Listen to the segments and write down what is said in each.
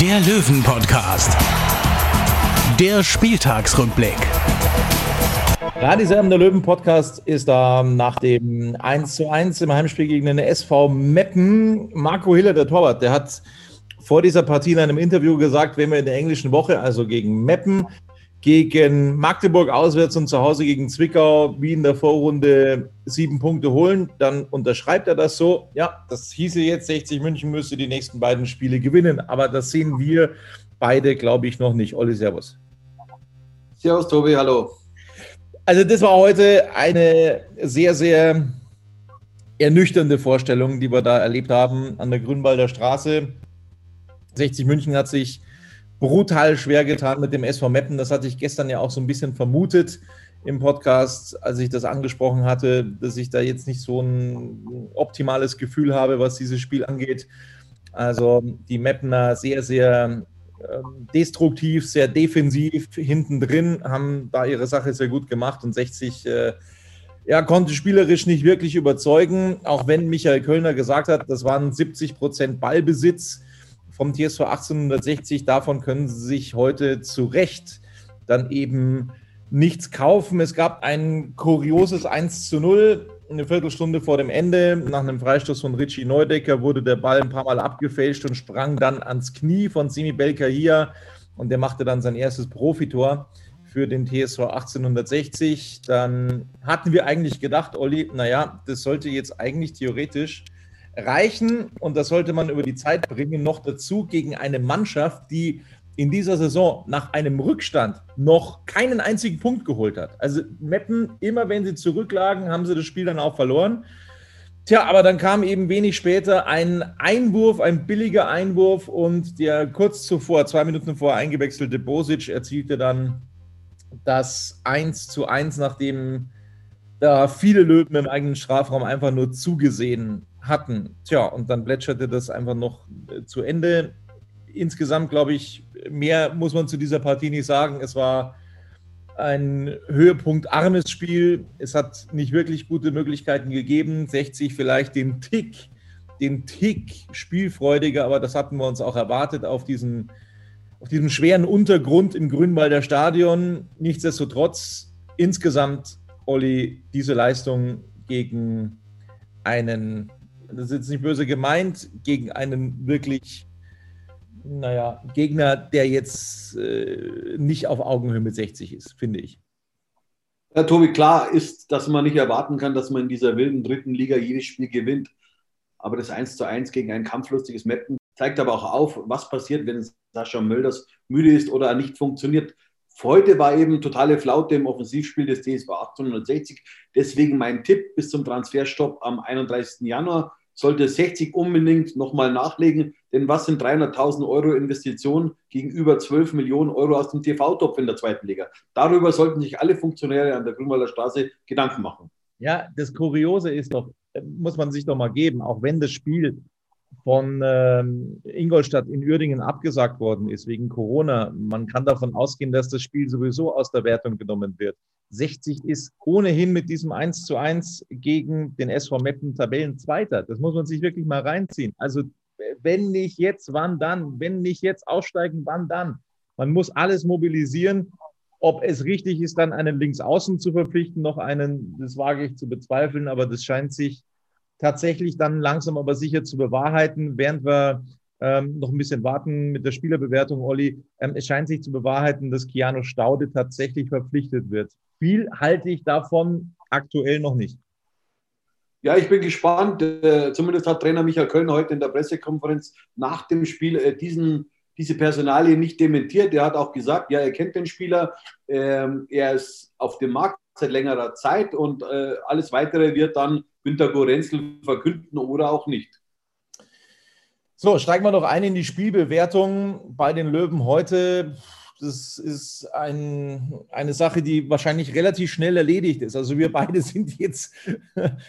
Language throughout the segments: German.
der Löwen-Podcast. Der Spieltagsrückblick. Radis Erben, der Löwen-Podcast ist da nach dem 1 zu 1 im Heimspiel gegen den SV Meppen. Marco Hiller, der Torwart, der hat vor dieser Partie in einem Interview gesagt, wenn wir in der englischen Woche, also gegen Meppen, gegen Magdeburg auswärts und zu Hause gegen Zwickau wie in der Vorrunde sieben Punkte holen, dann unterschreibt er das so. Ja, das hieße jetzt, 60 München müsste die nächsten beiden Spiele gewinnen, aber das sehen wir beide, glaube ich, noch nicht. Olli, Servus. Servus, Tobi, hallo. Also das war heute eine sehr, sehr ernüchternde Vorstellung, die wir da erlebt haben an der Grünwalder Straße. 60 München hat sich brutal schwer getan mit dem SV Meppen. Das hatte ich gestern ja auch so ein bisschen vermutet im Podcast, als ich das angesprochen hatte, dass ich da jetzt nicht so ein optimales Gefühl habe, was dieses Spiel angeht. Also die Meppener sehr, sehr ähm, destruktiv, sehr defensiv hinten drin, haben da ihre Sache sehr gut gemacht und 60 äh, ja, konnte spielerisch nicht wirklich überzeugen, auch wenn Michael Kölner gesagt hat, das waren 70 Prozent Ballbesitz vom TSV 1860. Davon können sie sich heute zu Recht dann eben nichts kaufen. Es gab ein kurioses 1 zu 0. Eine Viertelstunde vor dem Ende, nach einem Freistoß von Richie Neudecker, wurde der Ball ein paar Mal abgefälscht und sprang dann ans Knie von Simi Belkahia. Und der machte dann sein erstes Profitor für den TSV 1860. Dann hatten wir eigentlich gedacht, Olli, naja, das sollte jetzt eigentlich theoretisch reichen und das sollte man über die Zeit bringen, noch dazu gegen eine Mannschaft, die in dieser Saison nach einem Rückstand noch keinen einzigen Punkt geholt hat. Also Meppen, immer wenn sie zurücklagen, haben sie das Spiel dann auch verloren. Tja, aber dann kam eben wenig später ein Einwurf, ein billiger Einwurf und der kurz zuvor, zwei Minuten vor eingewechselte Bosic erzielte dann das 1 zu 1, nachdem da viele Löwen im eigenen Strafraum einfach nur zugesehen hatten. Tja, und dann plätscherte das einfach noch äh, zu Ende. Insgesamt, glaube ich, mehr muss man zu dieser Partie nicht sagen. Es war ein höhepunktarmes Spiel. Es hat nicht wirklich gute Möglichkeiten gegeben. 60 vielleicht den Tick, den Tick spielfreudiger, aber das hatten wir uns auch erwartet auf diesen auf diesem schweren Untergrund im Grünwalder Stadion. Nichtsdestotrotz, insgesamt, Olli, diese Leistung gegen einen das ist jetzt nicht böse gemeint, gegen einen wirklich, naja, Gegner, der jetzt äh, nicht auf Augenhöhe mit 60 ist, finde ich. Ja, Tobi, klar ist, dass man nicht erwarten kann, dass man in dieser wilden dritten Liga jedes Spiel gewinnt. Aber das 1 zu 1 gegen ein kampflustiges Meppen zeigt aber auch auf, was passiert, wenn Sascha Mölders müde ist oder nicht funktioniert. Heute war eben totale Flaute im Offensivspiel des TSV 1860. Deswegen mein Tipp bis zum Transferstopp am 31. Januar sollte 60 unbedingt nochmal nachlegen, denn was sind 300.000 Euro Investitionen gegenüber 12 Millionen Euro aus dem TV-Topf in der zweiten Liga? Darüber sollten sich alle Funktionäre an der Grünwalder Straße Gedanken machen. Ja, das Kuriose ist doch, muss man sich doch mal geben, auch wenn das Spiel von ähm, Ingolstadt in Uerdingen abgesagt worden ist wegen Corona. Man kann davon ausgehen, dass das Spiel sowieso aus der Wertung genommen wird. 60 ist ohnehin mit diesem 1 zu 1 gegen den SV Meppen Tabellenzweiter. Das muss man sich wirklich mal reinziehen. Also wenn nicht jetzt, wann dann? Wenn nicht jetzt aussteigen, wann dann? Man muss alles mobilisieren. Ob es richtig ist, dann einen Linksaußen zu verpflichten, noch einen, das wage ich zu bezweifeln, aber das scheint sich tatsächlich dann langsam aber sicher zu bewahrheiten, während wir ähm, noch ein bisschen warten mit der Spielerbewertung, Olli. Ähm, es scheint sich zu bewahrheiten, dass Keanu Staude tatsächlich verpflichtet wird. Viel halte ich davon aktuell noch nicht. Ja, ich bin gespannt. Äh, zumindest hat Trainer Michael Köln heute in der Pressekonferenz nach dem Spiel äh, diesen, diese Personalie nicht dementiert. Er hat auch gesagt, ja, er kennt den Spieler, ähm, er ist auf dem Markt seit längerer Zeit und äh, alles Weitere wird dann Günter Gorenzel verkünden oder auch nicht. So, steigen wir noch ein in die Spielbewertung bei den Löwen heute. Das ist ein, eine Sache, die wahrscheinlich relativ schnell erledigt ist. Also wir beide sind jetzt,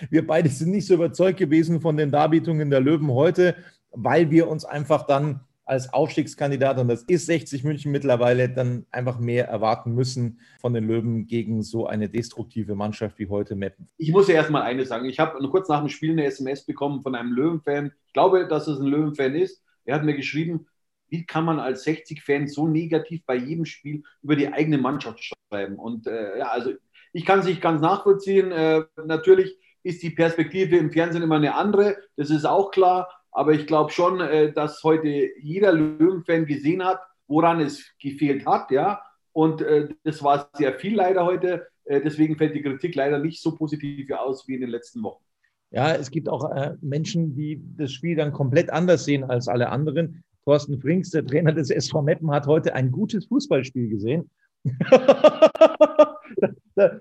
wir beide sind nicht so überzeugt gewesen von den Darbietungen der Löwen heute, weil wir uns einfach dann als Aufstiegskandidat, und das ist 60 München mittlerweile, dann einfach mehr erwarten müssen von den Löwen gegen so eine destruktive Mannschaft wie heute Meppen. Ich muss ja erstmal eines sagen. Ich habe kurz nach dem Spiel eine SMS bekommen von einem Löwenfan. Ich glaube, dass es ein Löwenfan ist. Er hat mir geschrieben, wie kann man als 60-Fan so negativ bei jedem Spiel über die eigene Mannschaft schreiben? Und äh, ja, also ich kann es nicht ganz nachvollziehen. Äh, natürlich ist die Perspektive im Fernsehen immer eine andere, das ist auch klar. Aber ich glaube schon, äh, dass heute jeder Löwenfan gesehen hat, woran es gefehlt hat, ja. Und äh, das war sehr viel leider heute. Äh, deswegen fällt die Kritik leider nicht so positiv aus wie in den letzten Wochen. Ja, es gibt auch äh, Menschen, die das Spiel dann komplett anders sehen als alle anderen. Thorsten Frings, der Trainer des SV Meppen, hat heute ein gutes Fußballspiel gesehen.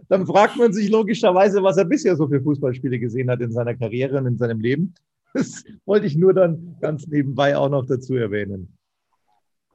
dann fragt man sich logischerweise, was er bisher so für Fußballspiele gesehen hat in seiner Karriere und in seinem Leben. Das wollte ich nur dann ganz nebenbei auch noch dazu erwähnen.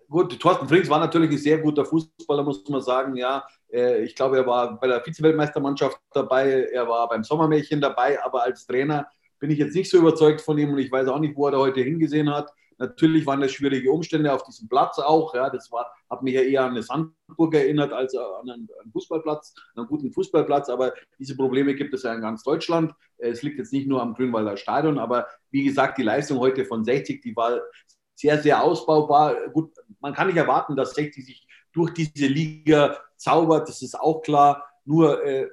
Gut, Thorsten Frings war natürlich ein sehr guter Fußballer, muss man sagen. Ja, äh, ich glaube, er war bei der Vize-Weltmeistermannschaft dabei, er war beim Sommermärchen dabei, aber als Trainer bin ich jetzt nicht so überzeugt von ihm und ich weiß auch nicht, wo er da heute hingesehen hat. Natürlich waren das schwierige Umstände auf diesem Platz auch. Ja, das war, hat mich ja eher an eine Sandburg erinnert als an einen, Fußballplatz, einen guten Fußballplatz. Aber diese Probleme gibt es ja in ganz Deutschland. Es liegt jetzt nicht nur am Grünwalder Stadion, aber wie gesagt, die Leistung heute von 60, die war sehr, sehr ausbaubar. Gut, man kann nicht erwarten, dass 60 sich durch diese Liga zaubert, das ist auch klar. Nur äh,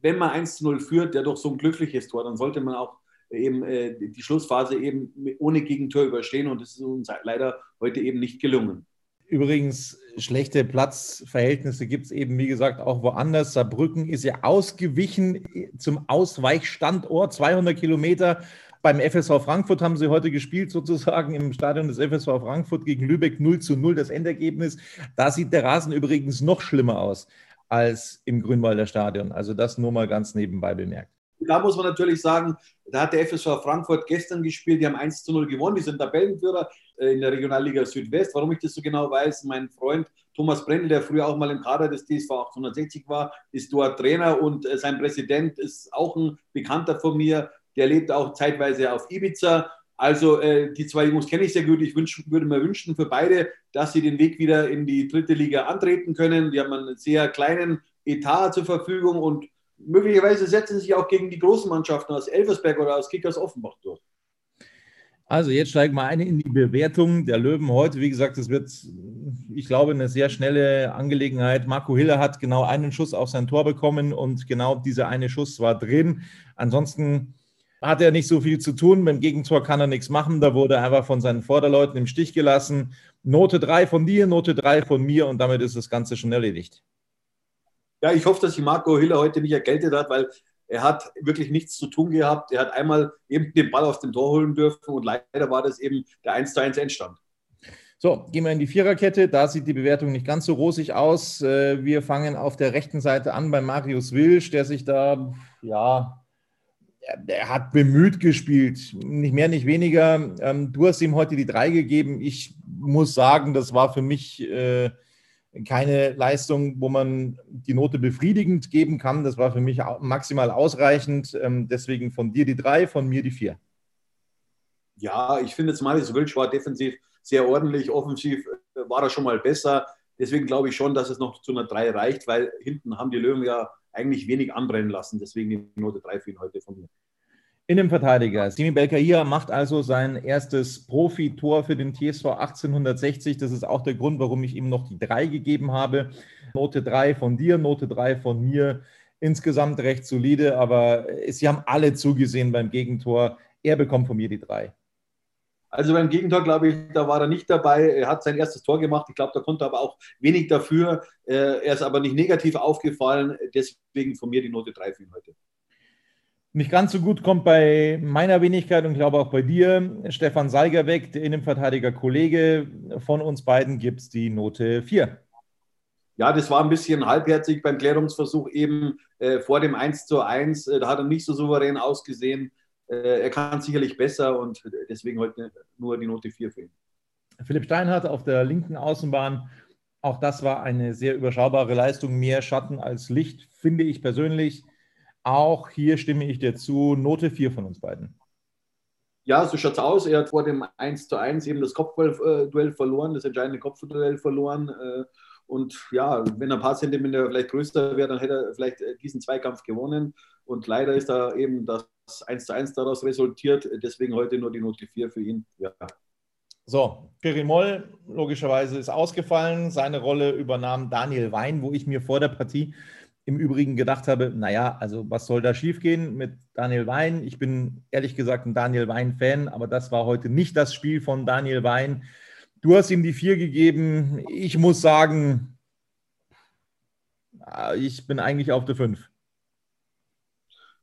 wenn man 1 zu 0 führt, der doch so ein glückliches Tor, dann sollte man auch eben äh, die Schlussphase eben ohne Gegentor überstehen und das ist uns leider heute eben nicht gelungen. Übrigens, schlechte Platzverhältnisse gibt es eben, wie gesagt, auch woanders. Saarbrücken ist ja ausgewichen zum Ausweichstandort, 200 Kilometer. Beim FSV Frankfurt haben sie heute gespielt, sozusagen im Stadion des FSV Frankfurt gegen Lübeck 0 zu 0 das Endergebnis. Da sieht der Rasen übrigens noch schlimmer aus als im Grünwalder Stadion. Also das nur mal ganz nebenbei bemerkt da muss man natürlich sagen, da hat der FSV Frankfurt gestern gespielt, die haben 1 zu 0 gewonnen, die sind Tabellenführer äh, in der Regionalliga Südwest. Warum ich das so genau weiß, mein Freund Thomas Brendel, der früher auch mal im Kader des TSV 860 war, ist dort Trainer und äh, sein Präsident ist auch ein Bekannter von mir, der lebt auch zeitweise auf Ibiza. Also äh, die zwei Jungs kenne ich sehr gut. Ich wünsch, würde mir wünschen für beide, dass sie den Weg wieder in die dritte Liga antreten können. Die haben einen sehr kleinen Etat zur Verfügung und möglicherweise setzen sie sich auch gegen die großen Mannschaften aus Elversberg oder aus Kickers Offenbach durch. Also jetzt steigen wir ein in die Bewertung der Löwen heute. Wie gesagt, es wird, ich glaube, eine sehr schnelle Angelegenheit. Marco Hiller hat genau einen Schuss auf sein Tor bekommen und genau dieser eine Schuss war drin. Ansonsten hat er nicht so viel zu tun. Beim Gegentor kann er nichts machen. Da wurde er einfach von seinen Vorderleuten im Stich gelassen. Note 3 von dir, Note 3 von mir und damit ist das Ganze schon erledigt. Ja, ich hoffe, dass sich Marco Hiller heute nicht ergeltet hat, weil er hat wirklich nichts zu tun gehabt. Er hat einmal eben den Ball aus dem Tor holen dürfen und leider war das eben der 1 zu 1 Endstand. So, gehen wir in die Viererkette. Da sieht die Bewertung nicht ganz so rosig aus. Äh, wir fangen auf der rechten Seite an bei Marius Wilsch, der sich da, ja, er hat bemüht gespielt. Nicht mehr, nicht weniger. Ähm, du hast ihm heute die drei gegeben. Ich muss sagen, das war für mich äh, keine Leistung, wo man die Note befriedigend geben kann. Das war für mich maximal ausreichend. Ähm, deswegen von dir die drei, von mir die vier. Ja, ich finde jetzt Marius Wölsch war defensiv sehr ordentlich, offensiv äh, war er schon mal besser. Deswegen glaube ich schon, dass es noch zu einer 3 reicht, weil hinten haben die Löwen ja eigentlich wenig anbrennen lassen. Deswegen die Note 3 für ihn heute von mir. Innenverteidiger. Simi Belkaia macht also sein erstes Profitor für den TSV 1860. Das ist auch der Grund, warum ich ihm noch die drei gegeben habe. Note 3 von dir, Note 3 von mir. Insgesamt recht solide, aber sie haben alle zugesehen beim Gegentor. Er bekommt von mir die drei. Also beim Gegentor, glaube ich, da war er nicht dabei. Er hat sein erstes Tor gemacht. Ich glaube, da konnte er aber auch wenig dafür. Äh, er ist aber nicht negativ aufgefallen. Deswegen von mir die Note 3 für ihn heute. Nicht ganz so gut kommt bei meiner Wenigkeit und glaube auch bei dir Stefan Seiger weg, der Innenverteidiger-Kollege. Von uns beiden gibt es die Note 4. Ja, das war ein bisschen halbherzig beim Klärungsversuch eben äh, vor dem 1 zu 1. Äh, da hat er nicht so souverän ausgesehen. Äh, er kann sicherlich besser und deswegen heute nur die Note 4 für ihn. Philipp Steinhardt auf der linken Außenbahn. Auch das war eine sehr überschaubare Leistung. Mehr Schatten als Licht, finde ich persönlich. Auch hier stimme ich dir zu. Note 4 von uns beiden. Ja, so schaut es aus. Er hat vor dem 1 zu 1 eben das Kopfduell verloren, das entscheidende Kopfduell verloren. Äh, und ja, wenn er ein paar Zentimeter vielleicht größer wäre, dann hätte er vielleicht äh, diesen Zweikampf gewonnen. Und leider ist da eben das 1 zu 1 daraus resultiert. Deswegen heute nur die Note 4 für ihn. Ja. So, Kiri Moll logischerweise ist ausgefallen. Seine Rolle übernahm Daniel Wein, wo ich mir vor der Partie im Übrigen gedacht habe, naja, also was soll da schiefgehen mit Daniel Wein? Ich bin ehrlich gesagt ein Daniel Wein-Fan, aber das war heute nicht das Spiel von Daniel Wein. Du hast ihm die vier gegeben. Ich muss sagen, ich bin eigentlich auf der fünf.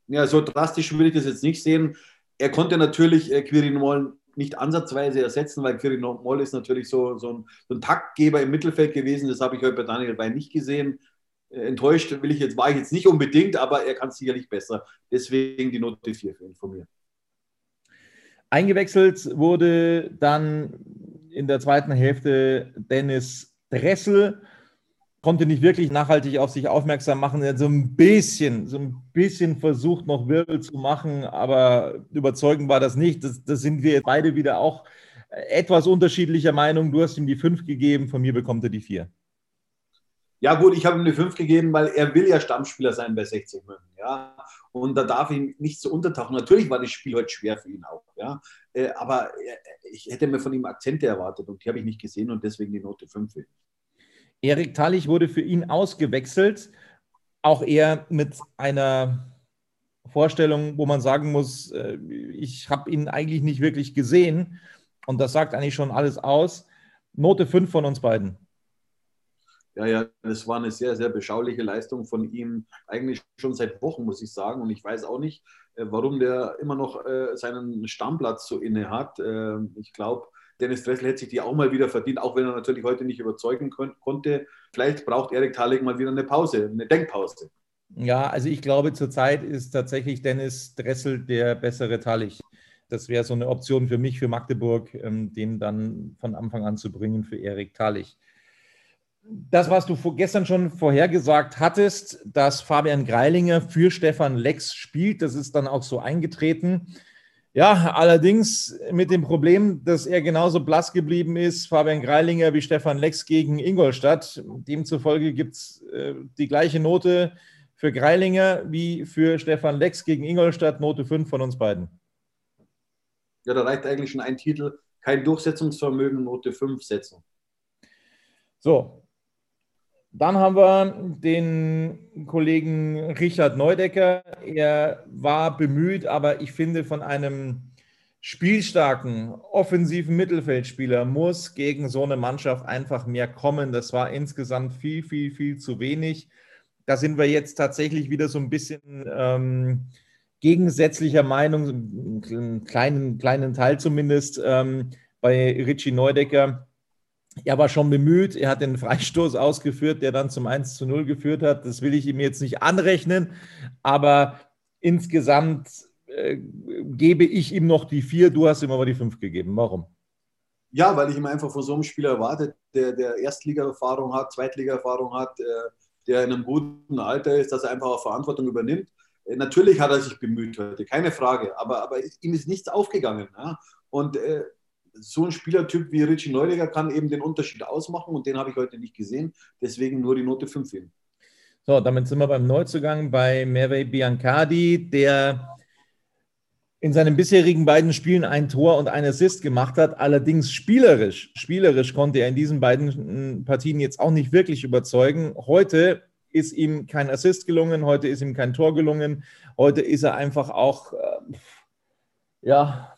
Ja, so drastisch würde ich das jetzt nicht sehen. Er konnte natürlich äh, Quirin Moll nicht ansatzweise ersetzen, weil Quirin Moll ist natürlich so, so, ein, so ein Taktgeber im Mittelfeld gewesen. Das habe ich heute bei Daniel Wein nicht gesehen. Äh, enttäuscht will ich jetzt, war ich jetzt nicht unbedingt, aber er kann sicherlich besser. Deswegen die Note 4 von mir. Eingewechselt wurde dann in der zweiten Hälfte Dennis Dressel. Konnte nicht wirklich nachhaltig auf sich aufmerksam machen. Er hat so ein bisschen, so ein bisschen versucht, noch Wirbel zu machen, aber überzeugend war das nicht. Das, das sind wir beide wieder auch etwas unterschiedlicher Meinung. Du hast ihm die 5 gegeben, von mir bekommt er die 4. Ja, gut, ich habe ihm eine 5 gegeben, weil er will ja Stammspieler sein bei 60 München. Ja. Und da darf ihn nicht so untertauchen. Natürlich war das Spiel heute schwer für ihn auch. Ja. Äh, aber ich hätte mir von ihm Akzente erwartet und die habe ich nicht gesehen und deswegen die Note 5. Erik Tallich wurde für ihn ausgewechselt. Auch er mit einer Vorstellung, wo man sagen muss, äh, ich habe ihn eigentlich nicht wirklich gesehen. Und das sagt eigentlich schon alles aus. Note 5 von uns beiden. Ja, ja, das war eine sehr, sehr beschauliche Leistung von ihm, eigentlich schon seit Wochen, muss ich sagen. Und ich weiß auch nicht, äh, warum der immer noch äh, seinen Stammplatz so inne hat. Ähm, ich glaube, Dennis Dressel hätte sich die auch mal wieder verdient, auch wenn er natürlich heute nicht überzeugen konnte. Vielleicht braucht Erik Thalek mal wieder eine Pause, eine Denkpause. Ja, also ich glaube, zurzeit ist tatsächlich Dennis Dressel der bessere Tallich. Das wäre so eine Option für mich, für Magdeburg, ähm, den dann von Anfang an zu bringen für Erik Thalich das, was du gestern schon vorhergesagt hattest, dass Fabian Greilinger für Stefan Lex spielt, das ist dann auch so eingetreten. Ja, allerdings mit dem Problem, dass er genauso blass geblieben ist, Fabian Greilinger wie Stefan Lex gegen Ingolstadt. Demzufolge gibt es äh, die gleiche Note für Greilinger wie für Stefan Lex gegen Ingolstadt, Note 5 von uns beiden. Ja, da reicht eigentlich schon ein Titel, kein Durchsetzungsvermögen, Note 5 setzen. So, dann haben wir den Kollegen Richard Neudecker. Er war bemüht, aber ich finde, von einem spielstarken, offensiven Mittelfeldspieler muss gegen so eine Mannschaft einfach mehr kommen. Das war insgesamt viel, viel, viel zu wenig. Da sind wir jetzt tatsächlich wieder so ein bisschen ähm, gegensätzlicher Meinung, einen kleinen, kleinen Teil zumindest ähm, bei Richie Neudecker er war schon bemüht, er hat den Freistoß ausgeführt, der dann zum 1 zu 0 geführt hat. Das will ich ihm jetzt nicht anrechnen, aber insgesamt äh, gebe ich ihm noch die 4, du hast ihm aber die 5 gegeben. Warum? Ja, weil ich ihm einfach von so einem Spieler erwartet, der, der Erstliga-Erfahrung hat, Zweitliga-Erfahrung hat, der, der in einem guten Alter ist, dass er einfach auch Verantwortung übernimmt. Äh, natürlich hat er sich bemüht heute, keine Frage, aber, aber ihm ist nichts aufgegangen. Ja? Und äh, so ein Spielertyp wie Richie Neudecker kann eben den Unterschied ausmachen und den habe ich heute nicht gesehen. Deswegen nur die Note 5 hin. So, damit sind wir beim Neuzugang bei Merve Biancardi, der in seinen bisherigen beiden Spielen ein Tor und ein Assist gemacht hat. Allerdings spielerisch, spielerisch konnte er in diesen beiden Partien jetzt auch nicht wirklich überzeugen. Heute ist ihm kein Assist gelungen, heute ist ihm kein Tor gelungen, heute ist er einfach auch, äh, ja,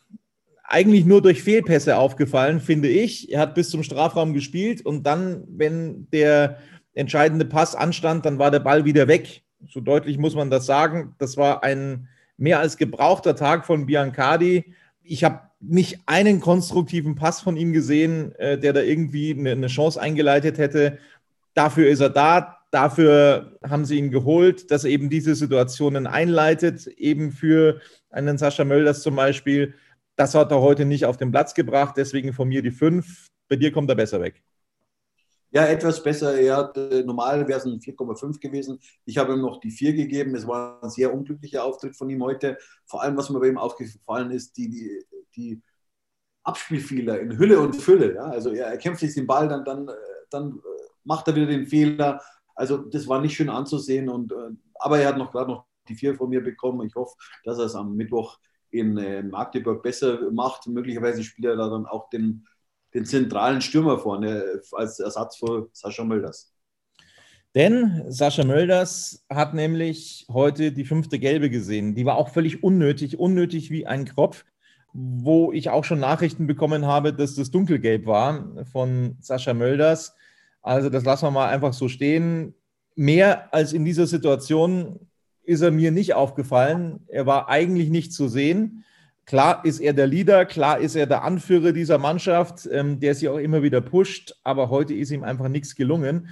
eigentlich nur durch Fehlpässe aufgefallen, finde ich. Er hat bis zum Strafraum gespielt und dann, wenn der entscheidende Pass anstand, dann war der Ball wieder weg. So deutlich muss man das sagen. Das war ein mehr als gebrauchter Tag von Biancardi. Ich habe nicht einen konstruktiven Pass von ihm gesehen, äh, der da irgendwie eine, eine Chance eingeleitet hätte. Dafür ist er da. dafür haben sie ihn geholt, dass er eben diese Situationen einleitet, eben für einen Sascha Mölders zum Beispiel. Das hat er heute nicht auf den Platz gebracht, deswegen von mir die 5. Bei dir kommt er besser weg. Ja, etwas besser. Er hat, äh, normal wäre es ein 4,5 gewesen. Ich habe ihm noch die 4 gegeben. Es war ein sehr unglücklicher Auftritt von ihm heute. Vor allem, was mir bei ihm aufgefallen ist, die, die, die Abspielfehler in Hülle und Fülle. Ja? Also er, kämpft sich den Ball, dann, dann, äh, dann äh, macht er wieder den Fehler. Also das war nicht schön anzusehen. Und, aber er hat noch gerade noch die 4 von mir bekommen. Ich hoffe, dass er es am Mittwoch in äh, Magdeburg besser macht. Möglicherweise spielt er da dann auch den den zentralen Stürmer vorne als Ersatz für Sascha Mölders. Denn Sascha Mölders hat nämlich heute die fünfte Gelbe gesehen. Die war auch völlig unnötig, unnötig wie ein Kropf, wo ich auch schon Nachrichten bekommen habe, dass das dunkelgelb war von Sascha Mölders. Also das lassen wir mal einfach so stehen. Mehr als in dieser Situation ist er mir nicht aufgefallen. Er war eigentlich nicht zu sehen. Klar ist er der Leader, klar ist er der Anführer dieser Mannschaft, ähm, der sie auch immer wieder pusht, aber heute ist ihm einfach nichts gelungen.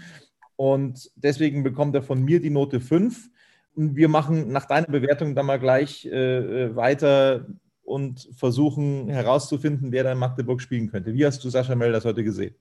Und deswegen bekommt er von mir die Note 5. Und wir machen nach deiner Bewertung dann mal gleich äh, äh, weiter und versuchen herauszufinden, wer da in Magdeburg spielen könnte. Wie hast du Sascha Melders heute gesehen?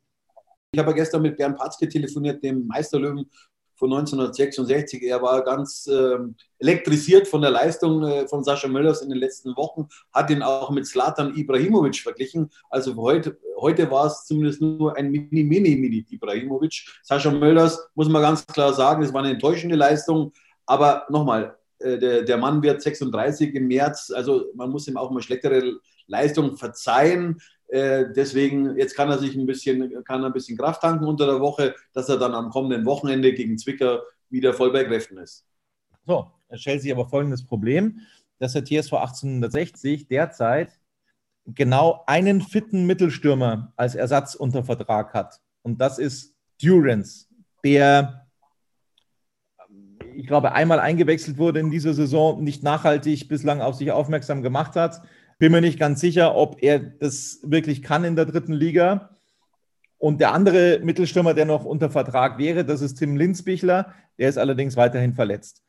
Ich habe gestern mit Bernd Patzke telefoniert, dem Meisterlöwen von 1966. Er war ganz äh, elektrisiert von der Leistung äh, von Sascha Möllers in den letzten Wochen, hat ihn auch mit Slatan Ibrahimovic verglichen. Also heute, heute war es zumindest nur ein Mini, Mini, Mini Ibrahimovic. Sascha Möllers, muss man ganz klar sagen, es war eine enttäuschende Leistung. Aber nochmal, äh, der, der Mann wird 36 im März, also man muss ihm auch mal schlechtere Leistungen verzeihen. Äh, deswegen, jetzt kann er sich ein bisschen, kann ein bisschen Kraft tanken unter der Woche, dass er dann am kommenden Wochenende gegen Zwicker wieder voll bei Kräften ist. So, es stellt sich aber folgendes Problem, dass der TSV 1860 derzeit genau einen fitten Mittelstürmer als Ersatz unter Vertrag hat. Und das ist Durance, der, ich glaube, einmal eingewechselt wurde in dieser Saison, nicht nachhaltig bislang auf sich aufmerksam gemacht hat. Bin mir nicht ganz sicher, ob er das wirklich kann in der dritten Liga. Und der andere Mittelstürmer, der noch unter Vertrag wäre, das ist Tim Linsbichler. Der ist allerdings weiterhin verletzt.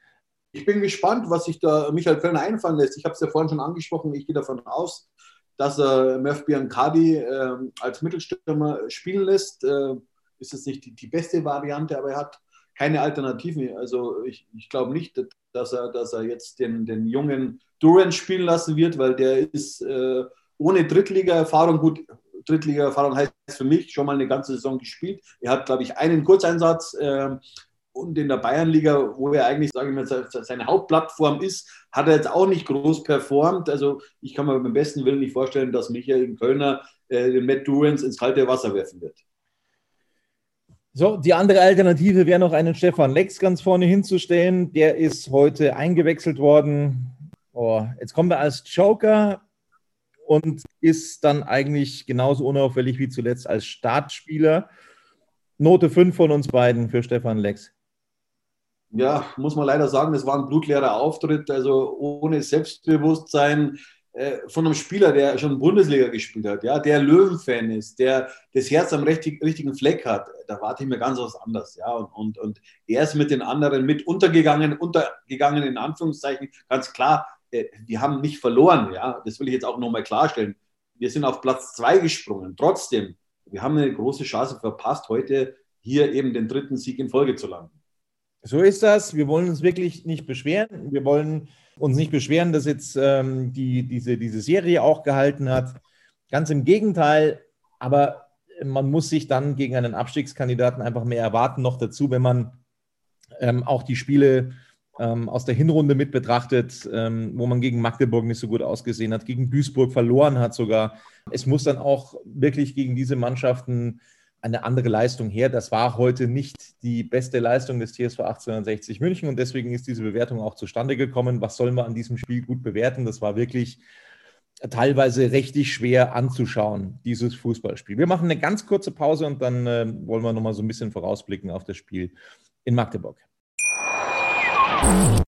Ich bin gespannt, was sich da Michael Kölner einfallen lässt. Ich habe es ja vorhin schon angesprochen. Ich gehe davon aus, dass er Murph Biancardi äh, als Mittelstürmer spielen lässt. Äh, ist es nicht die, die, beste Variante, aber er hat keine Alternativen. Also ich, ich glaube nicht, dass er, dass er jetzt den, den jungen Durant spielen lassen wird, weil der ist äh, ohne Drittliga-Erfahrung, gut, Drittliga-Erfahrung heißt für mich schon mal eine ganze Saison gespielt. Er hat, glaube ich, einen Kurzeinsatz äh, und in der Bayernliga, wo er eigentlich, sage ich mal, seine Hauptplattform ist, hat er jetzt auch nicht groß performt. Also ich kann mir beim besten Willen nicht vorstellen, dass Michael Kölner äh, den Matt Durans ins kalte Wasser werfen wird. So, die andere Alternative wäre noch einen Stefan Lex ganz vorne hinzustellen. Der ist heute eingewechselt worden. Oh, jetzt kommen wir als Joker und ist dann eigentlich genauso unauffällig wie zuletzt als Startspieler. Note 5 von uns beiden für Stefan Lex. Ja, muss man leider sagen, das war ein blutleerer Auftritt, also ohne Selbstbewusstsein, von einem Spieler, der schon Bundesliga gespielt hat, ja, der Löwenfan ist, der das Herz am richtig, richtigen Fleck hat, da warte ich mir ganz was anderes, ja, und, und, und er ist mit den anderen mit untergegangen, untergegangen in Anführungszeichen, ganz klar, äh, wir haben nicht verloren, ja, das will ich jetzt auch nochmal klarstellen. Wir sind auf Platz zwei gesprungen. Trotzdem, wir haben eine große Chance verpasst, heute hier eben den dritten Sieg in Folge zu landen. So ist das. Wir wollen uns wirklich nicht beschweren. Wir wollen uns nicht beschweren, dass jetzt ähm, die, diese, diese Serie auch gehalten hat. Ganz im Gegenteil, aber man muss sich dann gegen einen Abstiegskandidaten einfach mehr erwarten. Noch dazu, wenn man ähm, auch die Spiele ähm, aus der Hinrunde mit betrachtet, ähm, wo man gegen Magdeburg nicht so gut ausgesehen hat, gegen Duisburg verloren hat sogar. Es muss dann auch wirklich gegen diese Mannschaften eine andere Leistung her. Das war heute nicht die beste Leistung des TSV 1860 München und deswegen ist diese Bewertung auch zustande gekommen. Was sollen wir an diesem Spiel gut bewerten? Das war wirklich teilweise richtig schwer anzuschauen, dieses Fußballspiel. Wir machen eine ganz kurze Pause und dann äh, wollen wir nochmal so ein bisschen vorausblicken auf das Spiel in Magdeburg.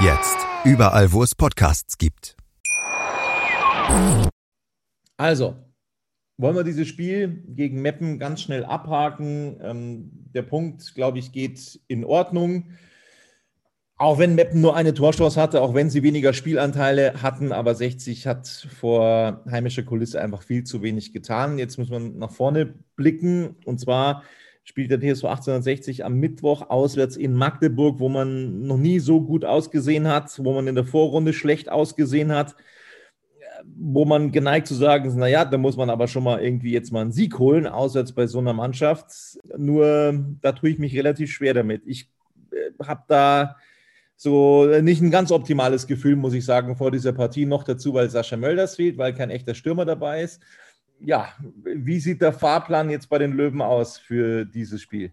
Jetzt. Überall, wo es Podcasts gibt. Also, wollen wir dieses Spiel gegen Meppen ganz schnell abhaken. Ähm, der Punkt, glaube ich, geht in Ordnung. Auch wenn Meppen nur eine Torstoß hatte, auch wenn sie weniger Spielanteile hatten, aber 60 hat vor heimischer Kulisse einfach viel zu wenig getan. Jetzt muss man nach vorne blicken und zwar spielt der TSV 1860 am Mittwoch auswärts in Magdeburg, wo man noch nie so gut ausgesehen hat, wo man in der Vorrunde schlecht ausgesehen hat, wo man geneigt zu sagen ist, naja, da muss man aber schon mal irgendwie jetzt mal einen Sieg holen, auswärts bei so einer Mannschaft. Nur da tue ich mich relativ schwer damit. Ich äh, habe da so nicht ein ganz optimales Gefühl, muss ich sagen, vor dieser Partie. Noch dazu, weil Sascha Mölders fehlt, weil kein echter Stürmer dabei ist ja, wie sieht der Fahrplan jetzt bei den Löwen aus für dieses Spiel?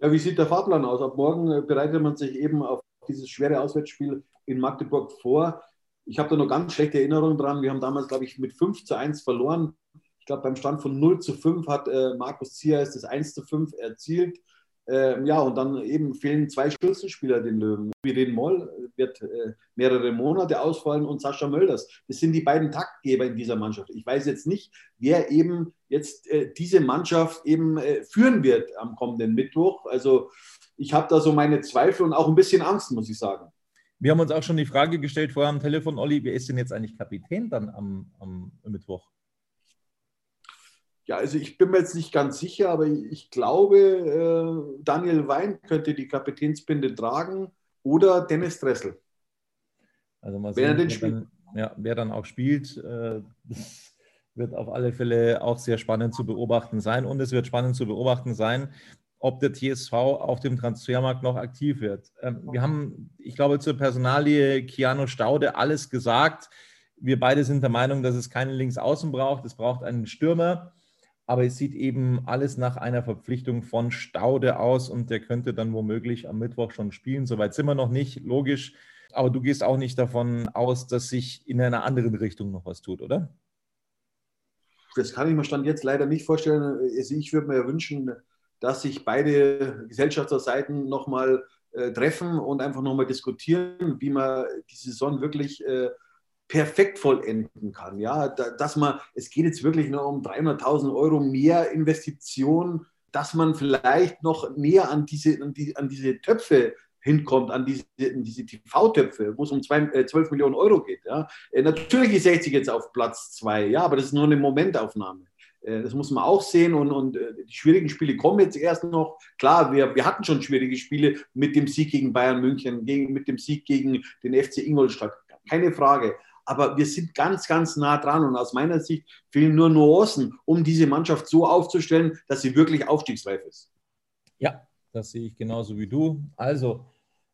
Ja, wie sieht der Fahrplan aus? Ab morgen äh, bereitet man sich eben auf dieses schwere Auswärtsspiel in Magdeburg vor. Ich habe da noch ganz schlechte Erinnerungen dran. Wir haben damals, glaube ich, mit 5 zu 1 verloren. Ich glaube, beim Stand von 0 zu 5 hat äh, Markus Zieres das 1 zu 5 erzielt. Ähm, ja, und dann eben fehlen zwei Schlüsselspieler den Löwen. Viren Moll wird äh, mehrere Monate ausfallen und Sascha Mölders. Das sind die beiden Taktgeber in dieser Mannschaft. Ich weiß jetzt nicht, wer eben jetzt äh, diese Mannschaft eben äh, führen wird am kommenden Mittwoch. Also ich habe da so meine Zweifel und auch ein bisschen Angst, muss ich sagen. Wir haben uns auch schon die Frage gestellt vorher am Telefon, Olli, wer ist denn jetzt eigentlich Kapitän dann am, am Mittwoch? Ja, also ich bin mir jetzt nicht ganz sicher, aber ich glaube, Daniel Wein könnte die Kapitänsbinde tragen oder Dennis Dressel. Also mal sehen, wer, wer, dann, ja, wer dann auch spielt, äh, wird auf alle Fälle auch sehr spannend zu beobachten sein. Und es wird spannend zu beobachten sein, ob der TSV auf dem Transfermarkt noch aktiv wird. Ähm, wir haben, ich glaube, zur Personalie Keanu Staude alles gesagt. Wir beide sind der Meinung, dass es keinen Linksaußen braucht. Es braucht einen Stürmer aber es sieht eben alles nach einer Verpflichtung von Staude aus und der könnte dann womöglich am Mittwoch schon spielen. Soweit sind wir noch nicht, logisch. Aber du gehst auch nicht davon aus, dass sich in einer anderen Richtung noch was tut, oder? Das kann ich mir Stand jetzt leider nicht vorstellen. Also ich würde mir wünschen, dass sich beide Gesellschafterseiten nochmal äh, treffen und einfach nochmal diskutieren, wie man die Saison wirklich äh, perfekt vollenden kann. Ja, dass man, es geht jetzt wirklich nur um 300.000 Euro mehr Investition, dass man vielleicht noch näher an diese, an, die, an diese Töpfe hinkommt, an diese, diese TV-Töpfe, wo es um zwei, äh, 12 Millionen Euro geht. Ja. Äh, natürlich ist 60 jetzt auf Platz 2, ja, aber das ist nur eine Momentaufnahme. Äh, das muss man auch sehen und, und äh, die schwierigen Spiele kommen jetzt erst noch. Klar, wir, wir hatten schon schwierige Spiele mit dem Sieg gegen Bayern München, gegen, mit dem Sieg gegen den FC Ingolstadt. Keine Frage aber wir sind ganz, ganz nah dran und aus meiner Sicht fehlen nur Nuancen, um diese Mannschaft so aufzustellen, dass sie wirklich aufstiegsreif ist. Ja, das sehe ich genauso wie du. Also,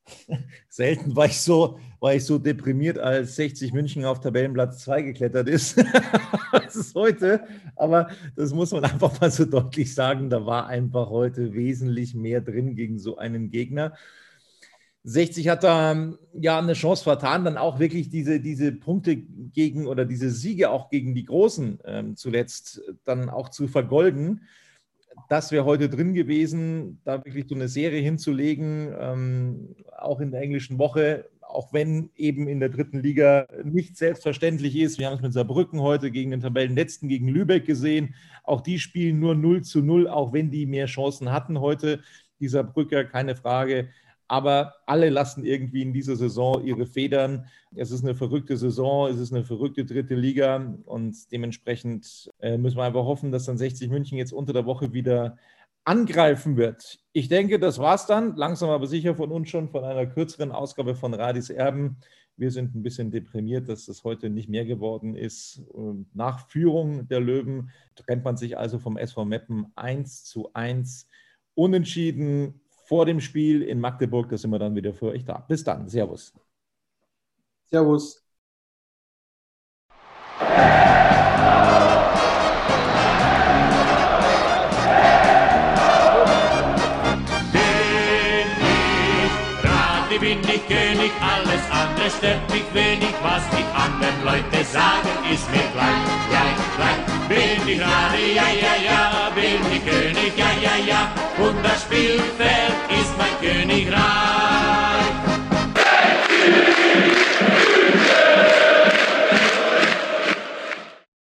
selten war ich so, war ich so deprimiert, als 60 München auf Tabellenplatz 2 geklettert ist. das ist heute, aber das muss man einfach mal so deutlich sagen, da war einfach heute wesentlich mehr drin gegen so einen Gegner. 60 hat da ja eine Chance vertan, dann auch wirklich diese, diese Punkte gegen oder diese Siege auch gegen die Großen ähm, zuletzt dann auch zu vergolden. Das wäre heute drin gewesen, da wirklich so eine Serie hinzulegen, ähm, auch in der englischen Woche, auch wenn eben in der dritten Liga nicht selbstverständlich ist. Wir haben es mit Saarbrücken heute gegen den Tabellenletzten, gegen Lübeck gesehen. Auch die spielen nur 0 zu 0, auch wenn die mehr Chancen hatten heute. Die Saarbrücker, keine Frage aber alle lassen irgendwie in dieser Saison ihre Federn. Es ist eine verrückte Saison, es ist eine verrückte dritte Liga und dementsprechend äh, müssen wir einfach hoffen, dass dann 60 München jetzt unter der Woche wieder angreifen wird. Ich denke, das war es dann. Langsam aber sicher von uns schon von einer kürzeren Ausgabe von Radis Erben. Wir sind ein bisschen deprimiert, dass das heute nicht mehr geworden ist. Nach Führung der Löwen trennt man sich also vom SV Meppen 1 zu 1 unentschieden vor dem Spiel in Magdeburg. Da sind wir dann wieder für euch da. Bis dann. Servus. Servus. Bin ich Radi, bin ich König, alles andere stört mich wenig, was die anderen Leute sagen, ist mir gleich, gleich, gleich. Bin ich Rade, ja, ja, ja, bin ich König, ja, ja, ja, und das Spielfeld ist mein Königreich.